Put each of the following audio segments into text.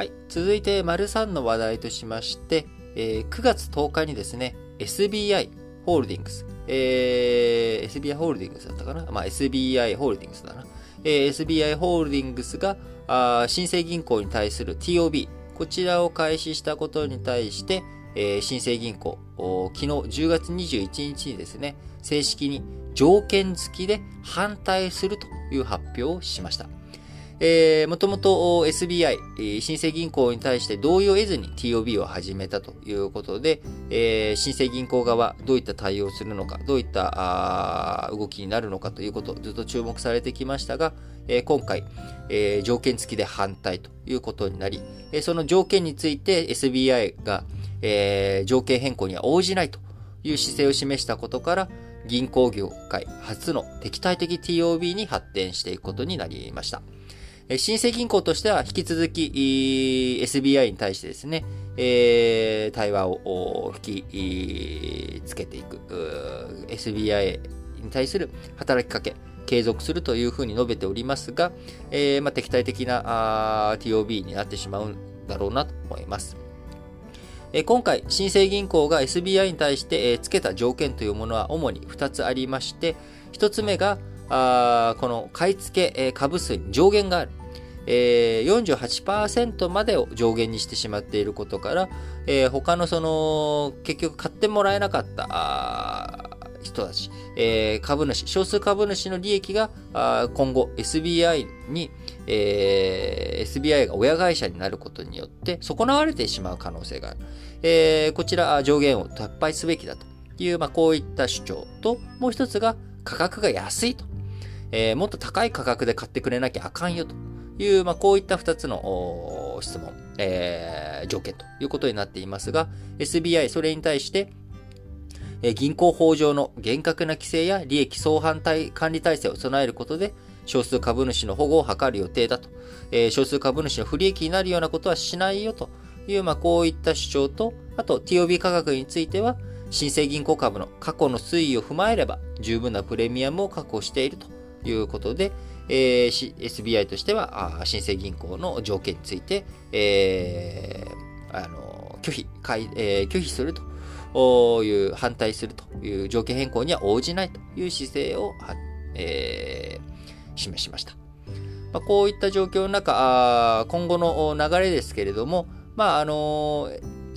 はい。続いて、丸3の話題としまして、えー、9月10日にですね、SBI ホールディングス、えー、SBI ホールディングスだったかな？まあ、SBI ホールディングスだな。えー、SBI ホールディングスが、あ新生銀行に対する TOB、こちらを開始したことに対して、えー、新生銀行、昨日10月21日にですね、正式に条件付きで反対するという発表をしました。えー、もともと SBI、新生銀行に対して同意を得ずに TOB を始めたということで、えー、新生銀行側どういった対応をするのか、どういった動きになるのかということ、ずっと注目されてきましたが、えー、今回、えー、条件付きで反対ということになり、えその条件について SBI が、え条件変更には応じないという姿勢を示したことから、銀行業界初の敵対的 TOB に発展していくことになりました。新生銀行としては引き続き SBI に対してですね、えー、対話を引きつけていく SBI に対する働きかけ、継続するというふうに述べておりますが、えーまあ、敵対的な TOB になってしまうんだろうなと思います。え今回、新生銀行が SBI に対して、え付けた条件というものは主に2つありまして、1つ目が、あこの買い付け、え株数に上限がある。えー、48%までを上限にしてしまっていることから、えー、他のその、結局買ってもらえなかった人たち、えー、株主、少数株主の利益が今後 SBI に、えー、SBI が親会社になることによって損なわれてしまう可能性がある。えー、こちら上限を撤廃すべきだという、まあ、こういった主張と、もう一つが価格が安いと。え、もっと高い価格で買ってくれなきゃあかんよと。いう、まあ、こういった2つの質問、えー、条件ということになっていますが、SBI、それに対して、え銀行法上の厳格な規制や利益相反対管理体制を備えることで、少数株主の保護を図る予定だと。えー、少数株主の不利益になるようなことはしないよという、まあ、こういった主張と、あと TOB 価格については、新生銀行株の過去の推移を踏まえれば、十分なプレミアムを確保しているということで、えー、SBI としては、新生銀行の条件について、えー、あの拒否、えー、拒否するという、反対するという条件変更には応じないという姿勢を、えー、示しました。まあ、こういった状況の中、今後の流れですけれども、まあ、あの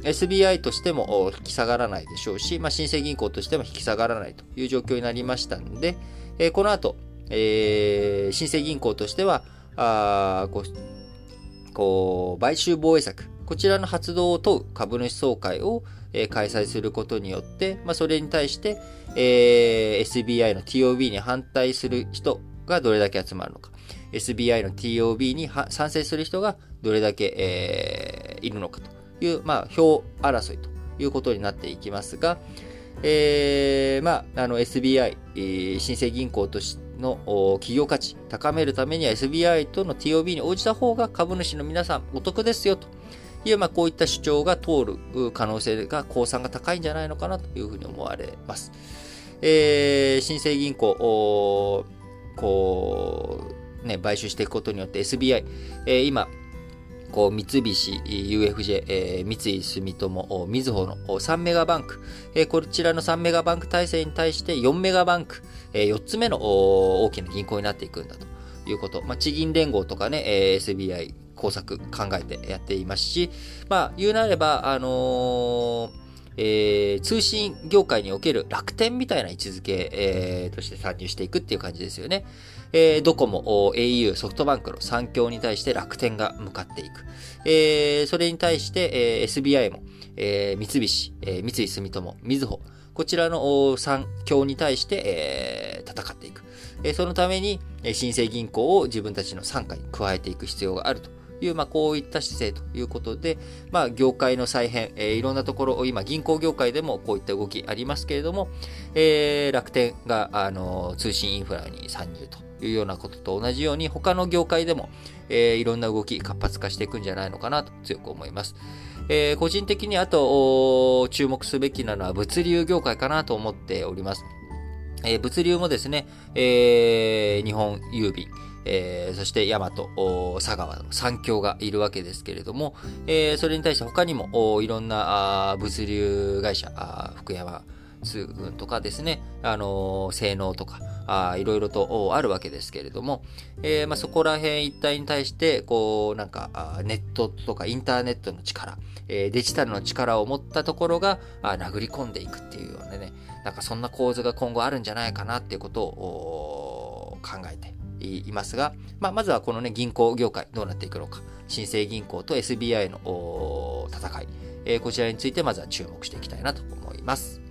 SBI としても引き下がらないでしょうし、まあ、新生銀行としても引き下がらないという状況になりましたので、えー、この後、えー、新生銀行としては、あこう、こう、買収防衛策、こちらの発動を問う株主総会を、えー、開催することによって、まあ、それに対して、えー、SBI の TOB に反対する人がどれだけ集まるのか、SBI の TOB に賛成する人がどれだけ、えー、いるのかという、まあ、票争いということになっていきますが、えー、まあ、の SBI、えー、新生銀行としての企業価値高めるためには SBI との TOB に応じた方が株主の皆さんお得ですよという、まあ、こういった主張が通る可能性が、公算が高いんじゃないのかなというふうに思われます。えー、新生銀行、こう、ね、買収していくことによって SBI、えー、今、こう、三菱、UFJ、えー、三井住友、みずほの3メガバンク、えー、こちらの3メガバンク体制に対して4メガバンク、えー、4つ目の大きな銀行になっていくんだということ。まあ、地銀連合とかね、えー、SBI 工作考えてやっていますし、まあ、言うなれば、あのーえー、通信業界における楽天みたいな位置づけ、えー、として参入していくっていう感じですよね。えー、ドコモ、au、ソフトバンクの3強に対して楽天が向かっていく。えー、それに対して、えー、SBI も、えー、三菱、えー、三井住友、みずほ、こちらの3強に対して、えー、戦っていく。えー、そのために、新生銀行を自分たちの傘下に加えていく必要があるという、まあ、こういった姿勢ということで、まあ、業界の再編、えー、いろんなところ、今、銀行業界でもこういった動きありますけれども、えー、楽天が、あの、通信インフラに参入というようなことと同じように、他の業界でも、えー、いろんな動き活発化していくんじゃないのかなと強く思います。えー、個人的にあと、注目すべきなのは物流業界かなと思っております。えー、物流もですね、えー、日本郵便、えー、そして大和、佐川の三強がいるわけですけれども、えー、それに対して他にもいろんな物流会社、福山通運とかですね、あのー、性能とか、あいろいろとあるわけですけれども、えー、まあ、そこら辺一体に対して、こう、なんか、ネットとかインターネットの力、えー、デジタルの力を持ったところが、あ殴り込んでいくっていうようなね、なんかそんな構図が今後あるんじゃないかなっていうことを考えていますが、まあ、まずはこのね、銀行業界どうなっていくのか、新生銀行と SBI の戦い、えー、こちらについてまずは注目していきたいなと思います。